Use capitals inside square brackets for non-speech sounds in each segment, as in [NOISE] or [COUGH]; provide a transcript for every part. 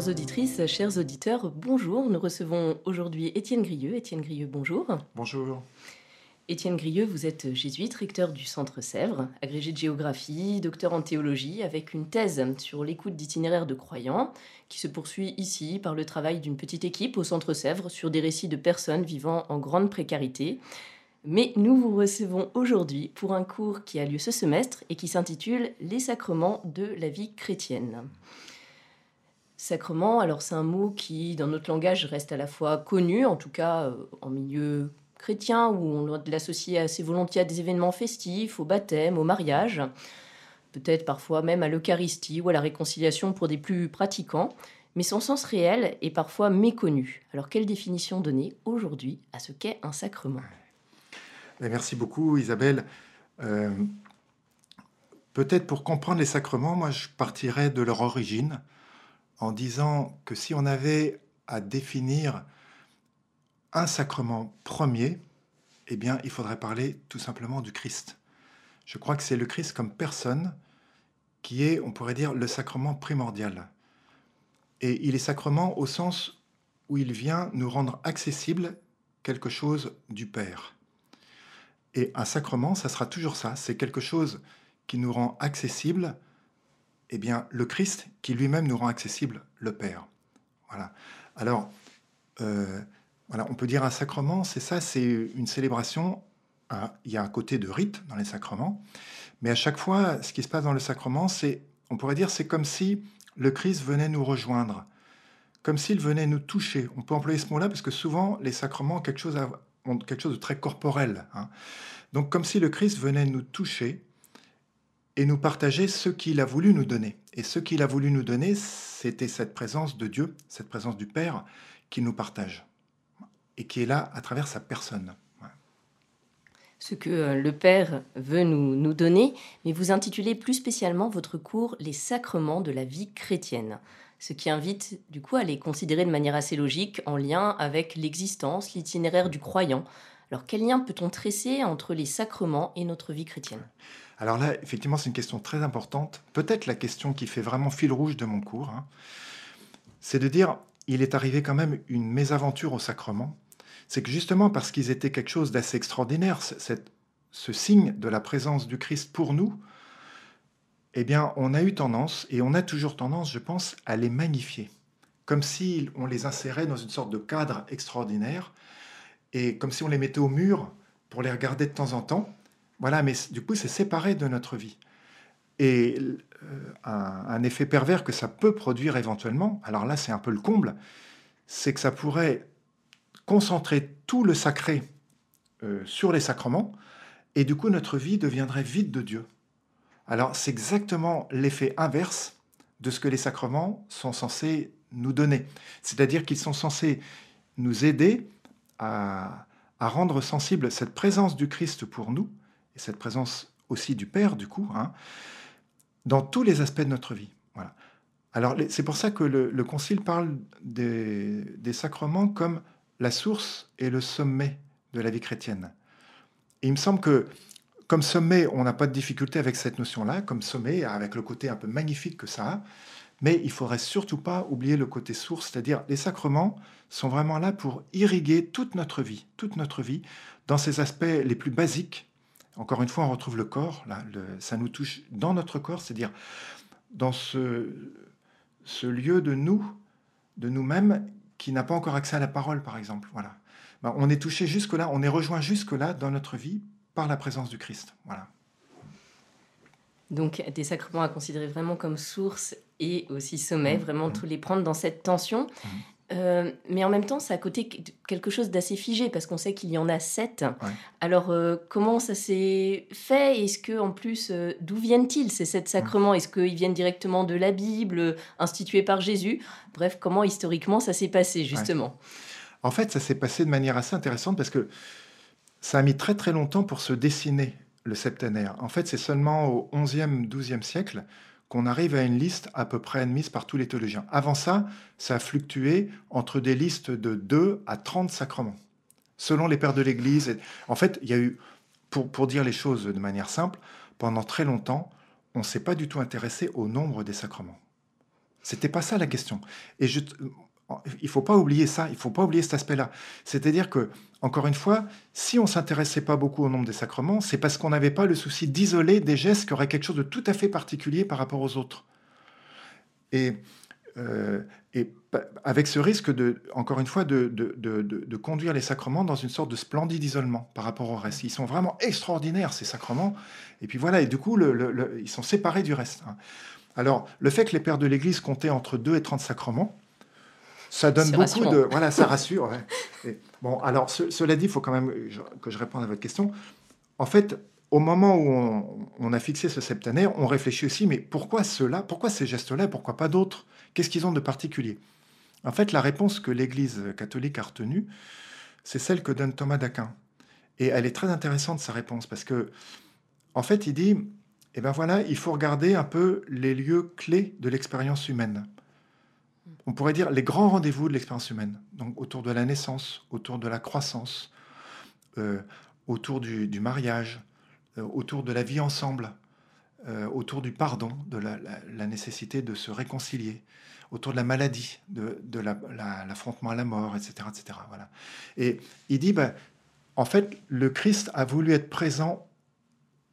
Chères auditrices, chers auditeurs, bonjour. Nous recevons aujourd'hui Étienne Grieux. Étienne Grieux, bonjour. Bonjour. Étienne Grieux, vous êtes jésuite, recteur du Centre Sèvres, agrégé de géographie, docteur en théologie, avec une thèse sur l'écoute d'itinéraires de croyants, qui se poursuit ici par le travail d'une petite équipe au Centre Sèvres sur des récits de personnes vivant en grande précarité. Mais nous vous recevons aujourd'hui pour un cours qui a lieu ce semestre et qui s'intitule Les sacrements de la vie chrétienne. Sacrement, alors c'est un mot qui, dans notre langage, reste à la fois connu, en tout cas euh, en milieu chrétien, où on doit l'associer assez volontiers à des événements festifs, au baptême, au mariage, peut-être parfois même à l'Eucharistie ou à la réconciliation pour des plus pratiquants, mais son sens réel est parfois méconnu. Alors quelle définition donner aujourd'hui à ce qu'est un sacrement? Merci beaucoup Isabelle. Euh, Peut-être pour comprendre les sacrements, moi je partirais de leur origine en disant que si on avait à définir un sacrement premier, eh bien, il faudrait parler tout simplement du Christ. Je crois que c'est le Christ comme personne qui est, on pourrait dire, le sacrement primordial. Et il est sacrement au sens où il vient nous rendre accessible quelque chose du Père. Et un sacrement, ça sera toujours ça, c'est quelque chose qui nous rend accessible eh bien, le Christ qui lui-même nous rend accessible le Père. Voilà. Alors, euh, voilà, on peut dire un sacrement, c'est ça, c'est une célébration. Hein, il y a un côté de rite dans les sacrements, mais à chaque fois, ce qui se passe dans le sacrement, c'est, on pourrait dire, c'est comme si le Christ venait nous rejoindre, comme s'il venait nous toucher. On peut employer ce mot-là parce que souvent, les sacrements ont quelque chose de très corporel. Hein. Donc, comme si le Christ venait nous toucher et nous partager ce qu'il a voulu nous donner. Et ce qu'il a voulu nous donner, c'était cette présence de Dieu, cette présence du Père qui nous partage et qui est là à travers sa personne. Ce que euh, le Père veut nous, nous donner, mais vous intitulez plus spécialement votre cours Les sacrements de la vie chrétienne, ce qui invite du coup à les considérer de manière assez logique en lien avec l'existence, l'itinéraire du croyant. Alors quel lien peut-on tresser entre les sacrements et notre vie chrétienne? Alors là, effectivement, c'est une question très importante. Peut-être la question qui fait vraiment fil rouge de mon cours, hein. c'est de dire, il est arrivé quand même une mésaventure au sacrement. C'est que justement parce qu'ils étaient quelque chose d'assez extraordinaire, ce signe de la présence du Christ pour nous, eh bien, on a eu tendance, et on a toujours tendance, je pense, à les magnifier, comme si on les insérait dans une sorte de cadre extraordinaire, et comme si on les mettait au mur pour les regarder de temps en temps, voilà, mais du coup, c'est séparé de notre vie. Et euh, un, effet pervers que ça peut produire éventuellement, alors là, c'est un peu le comble, c'est que ça pourrait concentrer tout le sacré euh, sur les sacrements, et du coup, notre vie deviendrait vide de Dieu. Alors, c'est exactement l'effet inverse de ce que les sacrements sont censés nous donner. C'est-à-dire qu'ils sont censés nous aider à, rendre sensible cette présence du Christ pour nous, et cette présence aussi du Père, du coup, hein, dans tous les aspects de notre vie. Voilà. Alors, c'est pour ça que le, Concile parle des, sacrements comme la source et le sommet de la vie chrétienne. Il me semble que, comme sommet, on n'a pas de difficulté avec cette notion-là, comme sommet, avec le côté un peu magnifique que ça a, mais il faudrait surtout pas oublier le côté source, c'est-à-dire les sacrements sont vraiment là pour irriguer toute notre vie, toute notre vie, dans ses aspects les plus basiques encore une fois, on retrouve le corps, là, ça nous touche dans notre corps, c'est-à-dire dans ce, lieu de nous, de nous-mêmes, qui n'a pas encore accès à la parole, par exemple. Voilà. Ben, on est touché jusque-là, on est rejoint jusque-là dans notre vie par la présence du Christ. Voilà. Donc des sacrements à considérer vraiment comme source et aussi sommet, mmh. vraiment mmh. tous les prendre dans cette tension. Mmh. Euh, mais en même temps, c'est à côté quelque chose d'assez figé parce qu'on sait qu'il y en a sept. Alors, euh, comment ça s'est fait? Est-ce que, en plus, euh, d'où viennent-ils ces sept sacrements? Est-ce qu'ils viennent directement de la Bible, institués par Jésus? Bref, comment historiquement ça s'est passé justement? En fait, ça s'est passé de manière assez intéressante parce que ça a mis très très longtemps pour se dessiner le septénaire. En fait, c'est seulement au 11e, 12e siècle qu'on arrive à une liste à peu près admise par tous les théologiens. Avant ça, ça a fluctué entre des listes de 2 à 30 sacrements, selon les pères de l'Église. En fait, il y a eu, pour, pour dire les choses de manière simple, pendant très longtemps, on ne s'est pas du tout intéressé au nombre des sacrements. C'était pas ça la question. Et je, il faut pas oublier ça, il faut pas oublier cet aspect-là. C'est-à-dire que, encore une fois, si on s'intéressait pas beaucoup au nombre des sacrements, c'est parce qu'on n'avait pas le souci d'isoler des gestes qui auraient quelque chose de tout à fait particulier par rapport aux autres. Et, euh, avec ce risque, de, encore une fois, de, conduire les sacrements dans une sorte de splendide isolement par rapport au reste. Ils sont vraiment extraordinaires, ces sacrements. Et puis voilà, et du coup, ils sont séparés du reste. Hein. Alors, le fait que les pères de l'Église comptaient entre 2 et 30 sacrements, ça donne beaucoup de. Voilà, ça [LAUGHS] rassure. bon, alors, cela dit, il faut quand même que je réponde à votre question. En fait, au moment où on, a fixé ce septenaire, on réfléchit aussi, mais pourquoi cela Pourquoi ces gestes-là Pourquoi pas d'autres? Qu'est-ce qu'ils ont de particulier? En fait, la réponse que l'Église catholique a retenue, c'est celle que donne Thomas d'Aquin. Et elle est très intéressante, sa réponse, parce que, en fait, il dit, eh ben voilà, il faut regarder un peu les lieux clés de l'expérience humaine on pourrait dire, les grands rendez-vous de l'expérience humaine. Donc autour de la naissance, autour de la croissance, euh, autour du, mariage, euh, autour de la vie ensemble, euh, autour du pardon, de la, nécessité de se réconcilier, autour de la maladie, de, l'affrontement à la mort, etc. etc. Voilà. Et il dit, ben, en fait, le Christ a voulu être présent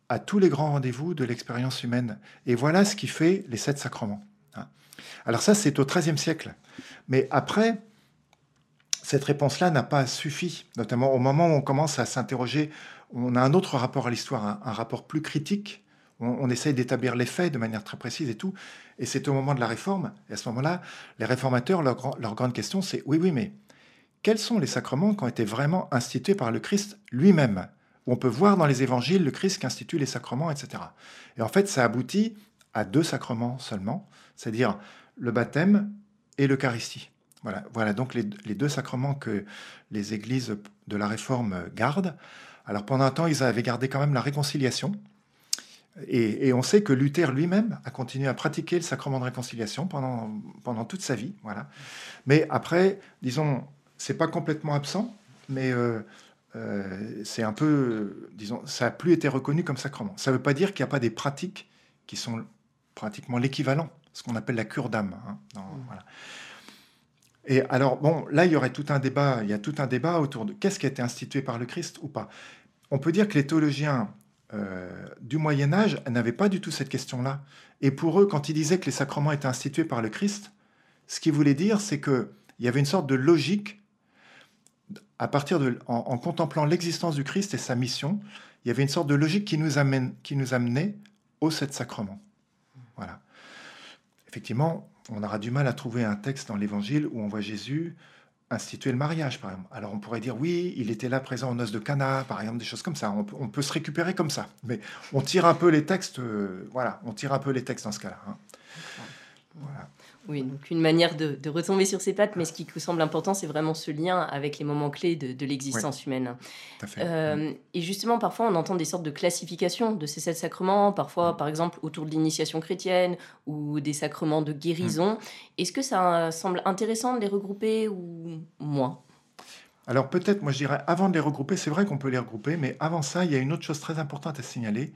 à tous les grands rendez-vous de l'expérience humaine. Et voilà ce qui fait les sept sacrements. Alors ça, c'est au XIIIe siècle. Mais après, cette réponse-là n'a pas suffi, notamment au moment où on commence à s'interroger, on a un autre rapport à l'histoire, un, rapport plus critique, on, essaye d'établir les faits de manière très précise et tout, et c'est au moment de la réforme, et à ce moment-là, les réformateurs, leur, leur grande question, c'est oui, oui, mais quels sont les sacrements qui ont été vraiment institués par le Christ lui-même? On peut voir dans les évangiles le Christ qui institue les sacrements, etc. Et en fait, ça aboutit à deux sacrements seulement, c'est-à-dire le baptême et l'Eucharistie. Voilà, voilà donc les, deux sacrements que les églises de la Réforme gardent. Alors pendant un temps, ils avaient gardé quand même la réconciliation. Et, on sait que Luther lui-même a continué à pratiquer le sacrement de réconciliation pendant, toute sa vie. Voilà. Mais après, disons, c'est pas complètement absent, mais euh, euh, c'est un peu, disons, ça n'a plus été reconnu comme sacrement. Ça ne veut pas dire qu'il n'y a pas des pratiques qui sont pratiquement l'équivalent ce qu'on appelle la cure d'âme. Hein, mmh. Et alors, bon, là, il y aurait tout un débat, il y a tout un débat autour de qu'est-ce qui a été institué par le Christ ou pas. On peut dire que les théologiens euh, du Moyen Âge n'avaient pas du tout cette question-là. Et pour eux, quand ils disaient que les sacrements étaient institués par le Christ, ce qu'ils voulaient dire, c'est qu'il y avait une sorte de logique, à partir de, en, contemplant l'existence du Christ et sa mission, il y avait une sorte de logique qui nous, amène, qui nous amenait aux sept sacrements. Voilà effectivement, on aura du mal à trouver un texte dans l'Évangile où on voit Jésus instituer le mariage, par exemple. Alors on pourrait dire, oui, il était là présent aux noces de Cana, par exemple, des choses comme ça. On peut, se récupérer comme ça. Mais on tire un peu les textes, euh, voilà, on tire un peu les textes dans ce cas-là. Hein. Voilà. Oui, donc une manière de, retomber sur ses pattes, mais ce qui semble important, c'est vraiment ce lien avec les moments clés de, l'existence humaine. Euh, et justement, parfois, on entend des sortes de classifications de ces sept sacrements, parfois, mm. par exemple, autour de l'initiation chrétienne ou des sacrements de guérison. Mm. Est-ce que ça semble intéressant de les regrouper ou moins? Alors peut-être, moi je dirais, avant de les regrouper, c'est vrai qu'on peut les regrouper, mais avant ça, il y a une autre chose très importante à signaler,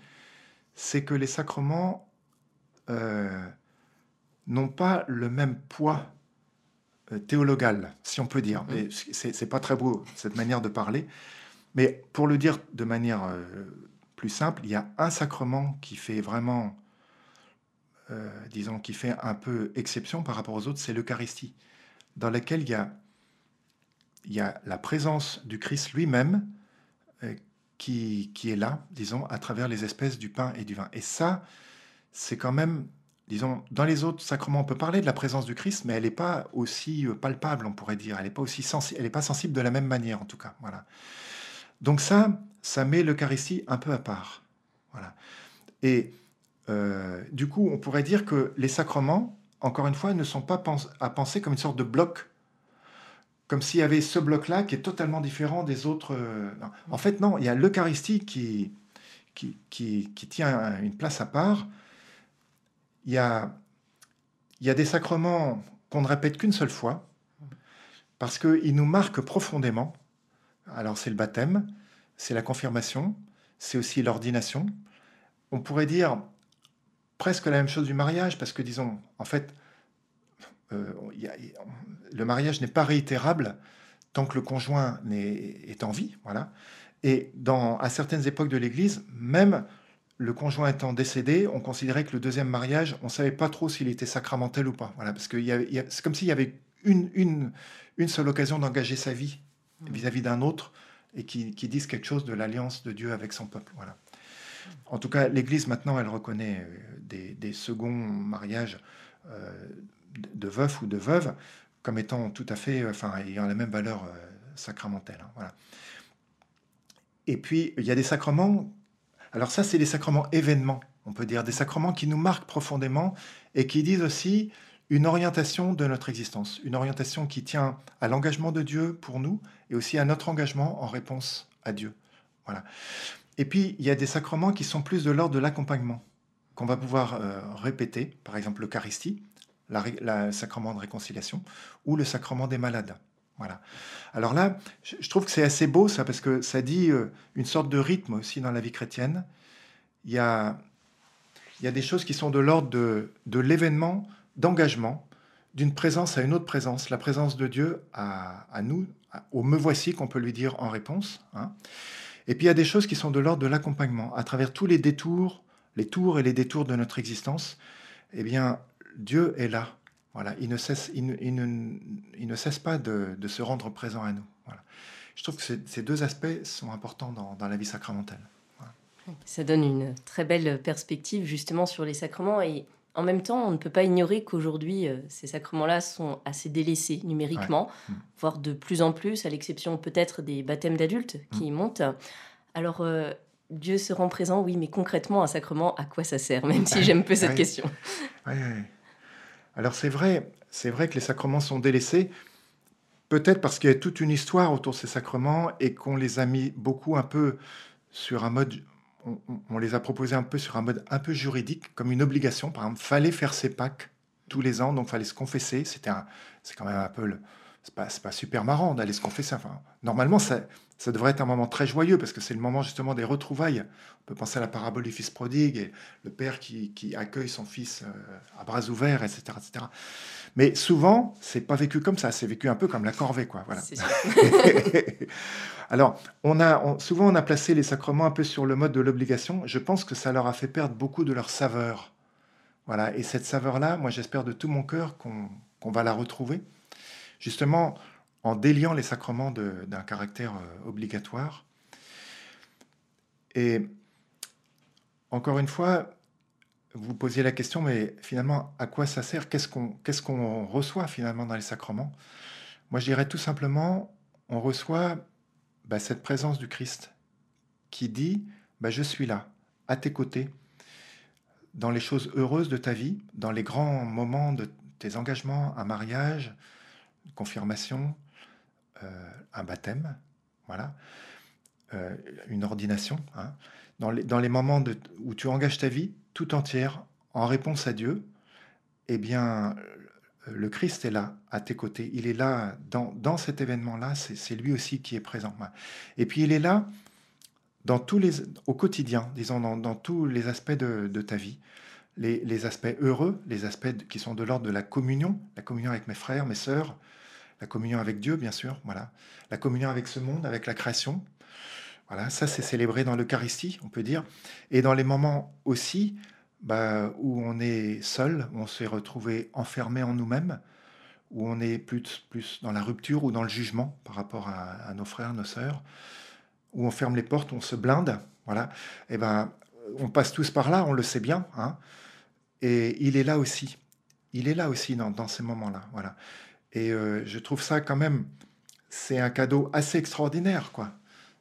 c'est que les sacrements... Euh, n'ont pas le même poids euh, théologal, si on peut dire. Mais c'est pas très beau cette manière de parler. Mais pour le dire de manière euh, plus simple, il y a un sacrement qui fait vraiment, euh, disons, qui fait un peu exception par rapport aux autres, c'est l'Eucharistie, dans laquelle il y a il y a la présence du Christ lui-même euh, qui, qui, est là, disons, à travers les espèces du pain et du vin. Et ça, c'est quand même, disons, dans les autres sacrements, on peut parler de la présence du Christ, mais elle n'est pas aussi euh, palpable, on pourrait dire. Elle n'est pas aussi sensible, elle n'est pas sensible de la même manière, en tout cas. Voilà. Donc ça, ça met l'Eucharistie un peu à part. Voilà. Et euh, du coup, on pourrait dire que les sacrements, encore une fois, ne sont pas à penser comme une sorte de bloc comme s'il y avait ce bloc-là qui est totalement différent des autres. Euh, en fait, non, il y a l'Eucharistie qui, qui, qui, tient une place à part. Il y a, des sacrements qu'on ne répète qu'une seule fois, parce qu'ils nous marquent profondément. Alors c'est le baptême, c'est la confirmation, c'est aussi l'ordination. On pourrait dire presque la même chose du mariage, parce que disons, en fait, euh, le mariage n'est pas réitérable tant que le conjoint est, en vie. Voilà. Et dans, à certaines époques de l'Église, même le conjoint étant décédé, on considérait que le deuxième mariage, on ne savait pas trop s'il était sacramentel ou pas. Voilà, parce que c'est comme s'il y avait une, une, une seule occasion d'engager sa vie mmh. vis-à-vis d'un autre et qui, qui dise quelque chose de l'alliance de Dieu avec son peuple. Voilà. En tout cas, l'Église maintenant, elle reconnaît euh, des, des seconds mariages euh, de veuf ou de veuve comme étant tout à fait, enfin, ayant la même valeur euh, sacramentelle. Hein, voilà. Et puis, il y a des sacrements. Alors ça, c'est des sacrements événements, on peut dire, des sacrements qui nous marquent profondément et qui disent aussi une orientation de notre existence, une orientation qui tient à l'engagement de Dieu pour nous et aussi à notre engagement en réponse à Dieu. Voilà. Et puis, il y a des sacrements qui sont plus de l'ordre de l'accompagnement, qu'on va pouvoir euh, répéter, par exemple l'Eucharistie, le sacrement de réconciliation, ou le sacrement des malades. Voilà. Alors là, je, trouve que c'est assez beau ça, parce que ça dit euh, une sorte de rythme aussi dans la vie chrétienne. Il y a, il y a des choses qui sont de l'ordre de, l'événement, d'engagement, d'une présence à une autre présence, la présence de Dieu à, à nous, au me voici qu'on peut lui dire en réponse. Hein. Et puis il y a des choses qui sont de l'ordre de l'accompagnement, à travers tous les détours, les tours et les détours de notre existence. Eh bien, Dieu est là. Voilà, il ne cesse, il ne, cesse pas de, se rendre présent à nous. Voilà. Je trouve que ces deux aspects sont importants dans, la vie sacramentelle. Ça donne une très belle perspective justement sur les sacrements et en même temps, on ne peut pas ignorer qu'aujourd'hui, euh, ces sacrements-là sont assez délaissés numériquement, mm. voire de plus en plus, à l'exception peut-être des baptêmes d'adultes qui mm. montent. Alors, euh, Dieu se rend présent, oui, mais concrètement, un sacrement, à quoi ça sert Même si j'aime peu cette question? Oui, alors c'est vrai, c'est vrai que les sacrements sont délaissés, peut-être parce qu'il y a toute une histoire autour de ces sacrements et qu'on les a mis beaucoup un peu sur un mode, on, les a proposés un peu sur un mode un peu juridique, comme une obligation. Par exemple, fallait faire ses Pâques tous les ans, donc fallait se confesser. C'était c'est quand même un peu le, c'est pas, pas super marrant d'aller se confesser. Enfin, normalement, ça, ça devrait être un moment très joyeux parce que c'est le moment justement des retrouvailles. On peut penser à la parabole du fils prodigue et le père qui, qui accueille son fils euh, à bras ouverts, etc., etc. Mais souvent, c'est pas vécu comme ça. C'est vécu un peu comme la corvée, quoi. Voilà. [LAUGHS] Alors, on a souvent on a placé les sacrements un peu sur le mode de l'obligation. Je pense que ça leur a fait perdre beaucoup de leur saveur. Voilà. Et cette saveur-là, moi, j'espère de tout mon cœur qu'on va la retrouver justement en déliant les sacrements d'un caractère euh, obligatoire. Et encore une fois, vous posiez la question, mais finalement, à quoi ça sert? Qu'est-ce qu'on reçoit finalement dans les sacrements? Moi, je dirais tout simplement, on reçoit bah, cette présence du Christ qui dit, bah, je suis là, à tes côtés, dans les choses heureuses de ta vie, dans les grands moments de tes engagements, un mariage, confirmation, euh, un baptême, voilà, euh, une ordination. Hein. Dans, les, moments où tu engages ta vie tout entière en réponse à Dieu, eh bien, le Christ est là, à tes côtés. Il est là dans, cet événement-là, c'est lui aussi qui est présent. Et puis il est là dans tous les, au quotidien, disons, dans, tous les aspects de, de ta vie. Les, les, aspects heureux, les aspects qui sont de l'ordre de la communion, la communion avec mes frères, mes sœurs, la communion avec Dieu, bien sûr, voilà, la communion avec ce monde, avec la création. Voilà, ça c'est célébré dans l'Eucharistie, on peut dire, et dans les moments aussi bah, où on est seul, où on s'est retrouvé enfermé en nous-mêmes, où on est plus, plus dans la rupture ou dans le jugement par rapport à, nos frères, nos sœurs, où on ferme les portes, on se blinde, voilà, et eh ben, on passe tous par là, on le sait bien, hein, et il est là aussi. Il est là aussi dans, dans ces moments-là, voilà. Et euh, je trouve ça quand même, c'est un cadeau assez extraordinaire, quoi,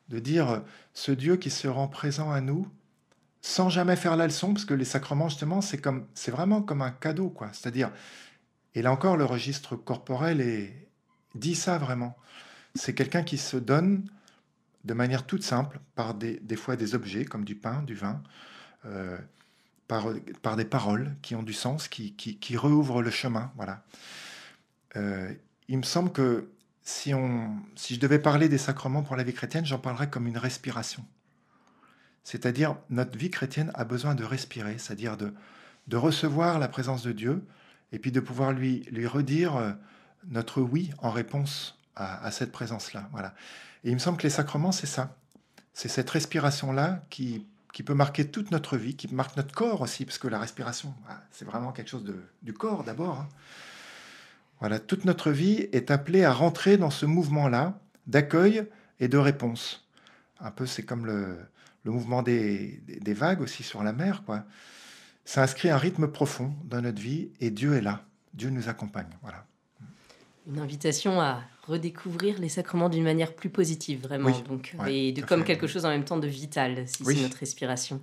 de dire ce Dieu qui se rend présent à nous sans jamais faire la leçon, parce que les sacrements, justement, c'est comme, c'est vraiment comme un cadeau, quoi. C'est-à-dire, et là encore, le registre corporel est, dit ça vraiment. C'est quelqu'un qui se donne de manière toute simple, par des, fois des objets comme du pain, du vin, euh, par, par des paroles qui ont du sens, qui, qui, qui rouvrent le chemin. Voilà. Euh, il me semble que si, on, si je devais parler des sacrements pour la vie chrétienne, j'en parlerais comme une respiration. C'est-à-dire, notre vie chrétienne a besoin de respirer, c'est-à-dire de, de recevoir la présence de Dieu et puis de pouvoir lui, lui redire euh, notre oui en réponse à, cette présence-là. Voilà. Et il me semble que les sacrements, c'est ça. C'est cette respiration-là qui, qui peut marquer toute notre vie, qui marque notre corps aussi, parce que la respiration, ah, c'est vraiment quelque chose de, du corps d'abord. Hein. Voilà, toute notre vie est appelée à rentrer dans ce mouvement-là d'accueil et de réponse. Un peu, c'est comme le, le mouvement des, des, vagues aussi sur la mer, quoi. Ça inscrit un rythme profond dans notre vie et Dieu est là. Dieu nous accompagne. Voilà. Une invitation à redécouvrir les sacrements d'une manière plus positive, vraiment. donc, et de, comme quelque chose en même temps de vital, si c'est notre respiration.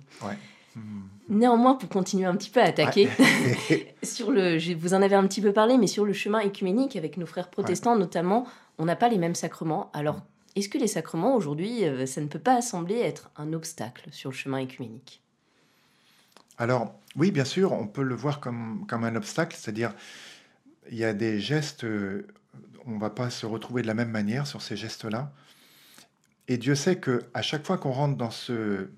Néanmoins, pour continuer un petit peu à attaquer, [LAUGHS] sur le, je, vous en avez un petit peu parlé, mais sur le chemin écuménique avec nos frères protestants notamment, on n'a pas les mêmes sacrements. Alors, est-ce que les sacrements aujourd'hui, euh, ça ne peut pas sembler être un obstacle sur le chemin écuménique Alors, oui, bien sûr, on peut le voir comme, comme un obstacle, c'est-à-dire il y a des gestes, euh, on ne va pas se retrouver de la même manière sur ces gestes-là. Et Dieu sait que à chaque fois qu'on rentre dans ce,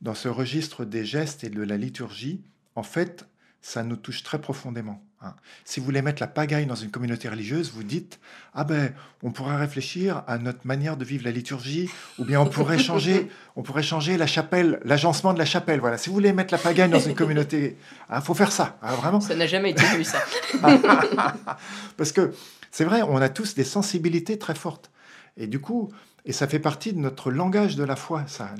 dans ce registre des gestes et de la liturgie, en fait, ça nous touche très profondément. Hein. Si vous voulez mettre la pagaille dans une communauté religieuse, vous dites ah ben on pourrait réfléchir à notre manière de vivre la liturgie, ou bien on pourrait changer, [LAUGHS] on pourrait changer la chapelle, l'agencement de la chapelle. Voilà. Si vous voulez mettre la pagaille dans une communauté, il hein, faut faire ça, hein, vraiment. Ça n'a jamais été vu ça. [LAUGHS] Parce que c'est vrai, on a tous des sensibilités très fortes, et du coup, et ça fait partie de notre langage de la foi, ça.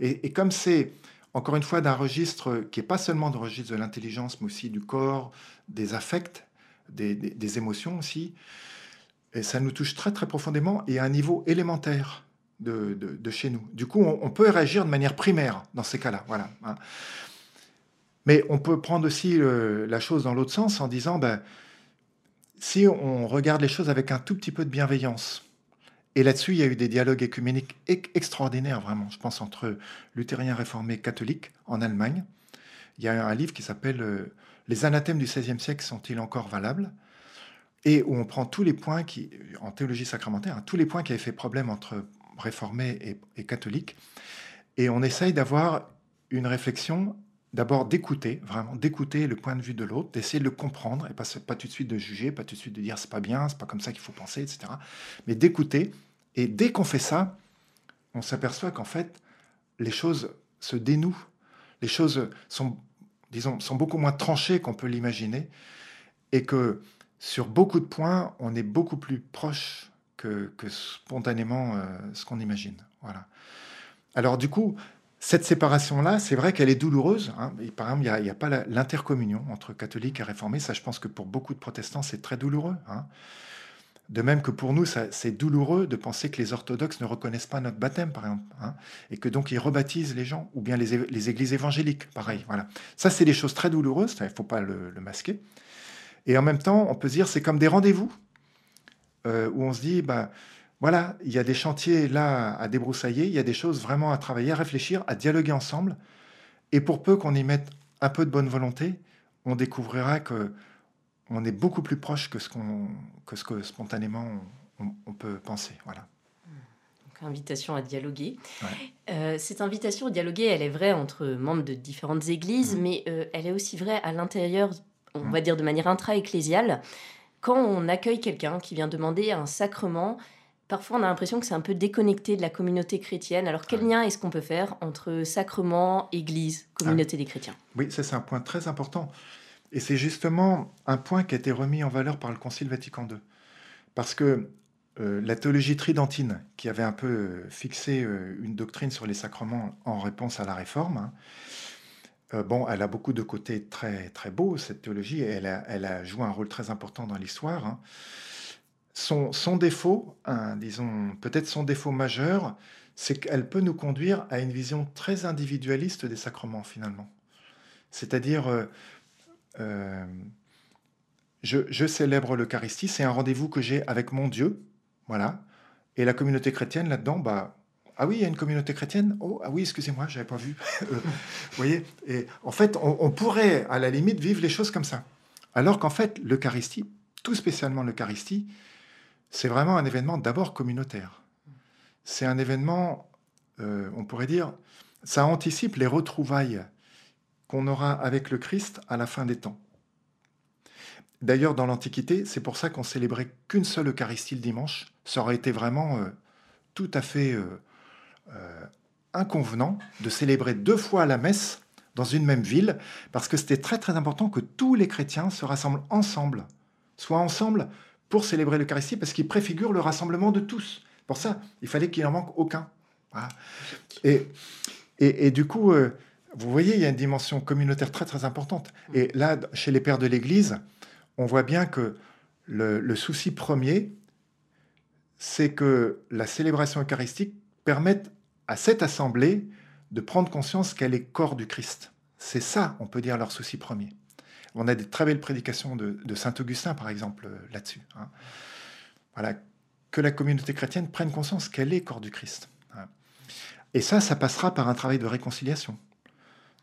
Et, comme c'est encore une fois, d'un registre qui n'est pas seulement le registre de l'intelligence, mais aussi du corps, des affects, des, émotions aussi. Et ça nous touche très très profondément et à un niveau élémentaire de, chez nous. Du coup, on, peut réagir de manière primaire dans ces cas-là. Voilà. Hein. Mais on peut prendre aussi la chose dans l'autre sens en disant, ben, si on regarde les choses avec un tout petit peu de bienveillance, et là-dessus, il y a eu des dialogues écuméniques extraordinaires, vraiment. Je pense entre luthériens réformés catholiques en Allemagne. Il y a un livre qui s'appelle euh, Les anathèmes du XVIe siècle sont-ils encore valables? Et où on prend tous les points qui, en théologie sacramentaire, hein, tous les points qui avaient fait problème entre réformés et, catholiques. Et on essaye d'avoir une réflexion d'abord d'écouter, vraiment d'écouter le point de vue de l'autre, d'essayer de le comprendre et pas, pas tout de suite de juger, pas tout de suite de dire c'est pas bien, c'est pas comme ça qu'il faut penser, etc. Mais d'écouter et dès qu'on fait ça, on s'aperçoit qu'en fait, les choses se dénouent. Les choses sont, disons, sont beaucoup moins tranchées qu'on peut l'imaginer. Et que sur beaucoup de points, on est beaucoup plus proche que, spontanément euh, ce qu'on imagine. Voilà. Alors du coup, cette séparation-là, c'est vrai qu'elle est douloureuse. Hein. par exemple, il n'y a, pas l'intercommunion entre catholiques et réformés. Ça, je pense que pour beaucoup de protestants, c'est très douloureux. Hein. De même que pour nous, c'est douloureux de penser que les orthodoxes ne reconnaissent pas notre baptême, par exemple, hein, et que donc ils rebaptisent les gens, ou bien les, églises évangéliques, pareil. Voilà. Ça, c'est des choses très douloureuses, il ne faut pas le, masquer. Et en même temps, on peut se dire, c'est comme des rendez-vous, euh, où on se dit, bah, voilà, il y a des chantiers là à débroussailler, il y a des choses vraiment à travailler, à réfléchir, à dialoguer ensemble. Et pour peu qu'on y mette un peu de bonne volonté, on découvrira que on est beaucoup plus proche que ce, qu'on, que, ce que spontanément on, peut penser. Voilà. Donc, invitation à dialoguer. Euh, cette invitation à dialoguer, elle est vraie entre membres de différentes églises, mmh. mais euh, elle est aussi vraie à l'intérieur, on mmh. va dire de manière intra-ecclésiale. Quand on accueille quelqu'un qui vient demander un sacrement, parfois on a l'impression que c'est un peu déconnecté de la communauté chrétienne. Alors quel lien est-ce qu'on peut faire entre sacrement, église, communauté ah. des chrétiens? Oui, ça c'est un point très important. Et c'est justement un point qui a été remis en valeur par le Concile Vatican II. Parce que euh, la théologie tridentine, qui avait un peu euh, fixé euh, une doctrine sur les sacrements en réponse à la réforme, hein, bon, elle a beaucoup de côtés très, très beaux, cette théologie, et elle a, joué un rôle très important dans l'histoire. Hein. Son, son, défaut, disons peut-être son défaut majeur, c'est qu'elle peut nous conduire à une vision très individualiste des sacrements, finalement. C'est-à-dire, je, je, célèbre l'Eucharistie, c'est un rendez-vous que j'ai avec mon Dieu, voilà. Et la communauté chrétienne, là-dedans, bah, ah oui, il y a une communauté chrétienne? Oh, ah oui, excusez-moi, je n'avais pas vu. [LAUGHS] Euh, vous voyez Et en fait, on, pourrait, à la limite, vivre les choses comme ça. Alors qu'en fait, l'Eucharistie, tout spécialement l'Eucharistie, c'est vraiment un événement d'abord communautaire. C'est un événement, euh, on pourrait dire, ça anticipe les retrouvailles qu'on aura avec le Christ à la fin des temps. D'ailleurs, dans l'Antiquité, c'est pour ça qu'on célébrait qu'une seule Eucharistie le dimanche. Ça aurait été vraiment euh, tout à fait euh, euh, inconvenant de célébrer deux fois la messe dans une même ville, parce que c'était très très important que tous les chrétiens se rassemblent ensemble, soient ensemble pour célébrer l'Eucharistie, parce qu'il préfigure le rassemblement de tous. Pour ça, il fallait qu'il n'en manque aucun. Et, et, et, du coup, vous voyez, il y a une dimension communautaire très très importante. Et là, chez les pères de l'Église, on voit bien que le, souci premier, c'est que la célébration eucharistique permette à cette assemblée de prendre conscience qu'elle est corps du Christ. C'est ça, on peut dire, leur souci premier. On a des très belles prédications de, Saint Augustin, par exemple, euh, là-dessus. Hein. Voilà, que la communauté chrétienne prenne conscience qu'elle est corps du Christ. Hein. Et ça, ça passera par un travail de réconciliation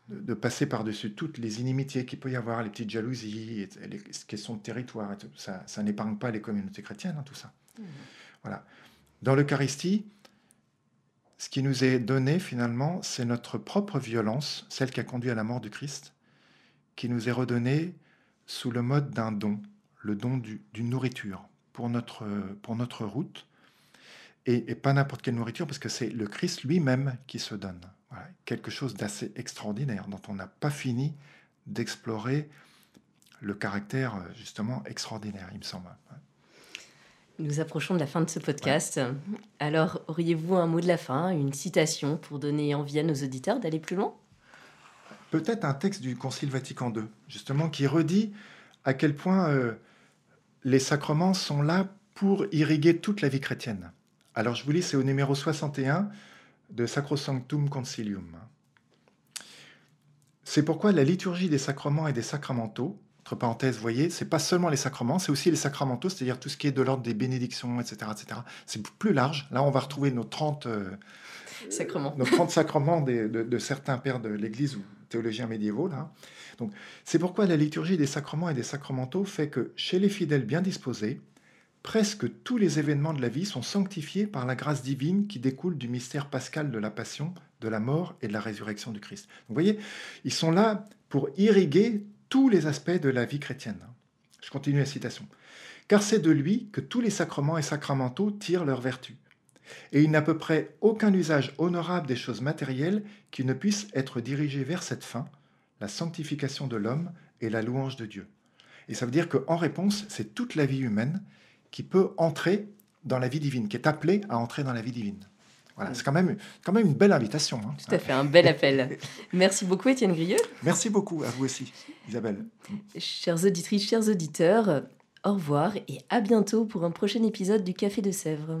de, passer par-dessus toutes les inimitiés qu'il peut y avoir, les petites jalousies, les questions de territoire. Et tout. Ça, ça n'épargne pas les communautés chrétiennes, hein, tout ça. Mmh. Voilà. Dans l'Eucharistie, ce qui nous est donné finalement, c'est notre propre violence, celle qui a conduit à la mort du Christ, qui nous est redonnée sous le mode d'un don, le don d'une nourriture pour notre, pour notre route, et, et pas n'importe quelle nourriture, parce que c'est le Christ lui-même qui se donne quelque chose d'assez extraordinaire dont on n'a pas fini d'explorer le caractère justement extraordinaire, il me semble. Nous approchons de la fin de ce podcast. Alors, auriez-vous un mot de la fin, une citation pour donner envie à nos auditeurs d'aller plus loin? Peut-être un texte du Concile Vatican II, justement, qui redit à quel point euh, les sacrements sont là pour irriguer toute la vie chrétienne. Alors, je vous lis, c'est au numéro 61 de Sacrosanctum Concilium. C'est pourquoi la liturgie des sacrements et des sacramentaux, entre parenthèses, vous voyez, c'est pas seulement les sacrements, c'est aussi les sacramentaux, c'est-à-dire tout ce qui est de l'ordre des bénédictions, etc. etc. C'est plus large. Là, on va retrouver nos 30 euh, sacrements, nos 30 sacrements de, certains pères de l'Église ou théologiens médiévaux. Là. Donc, c'est pourquoi la liturgie des sacrements et des sacramentaux fait que chez les fidèles bien disposés, presque tous les événements de la vie sont sanctifiés par la grâce divine qui découle du mystère pascal de la passion, de la mort et de la résurrection du Christ. vous voyez, ils sont là pour irriguer tous les aspects de la vie chrétienne. Je continue la citation. Car c'est de lui que tous les sacrements et sacramentaux tirent leur vertu. Et il n'a à peu près aucun usage honorable des choses matérielles qui ne puisse être dirigé vers cette fin, la sanctification de l'homme et la louange de Dieu. Et ça veut dire qu'en réponse, c'est toute la vie humaine qui peut entrer dans la vie divine, qui est appelé à entrer dans la vie divine. Voilà, c'est quand même, quand même une belle invitation. Hein. Tout à fait, un bel appel. [LAUGHS] Merci beaucoup, Étienne Grieux. Merci beaucoup, à vous aussi, Isabelle. Chères auditrices, chers auditeurs, au revoir et à bientôt pour un prochain épisode du Café de Sèvres.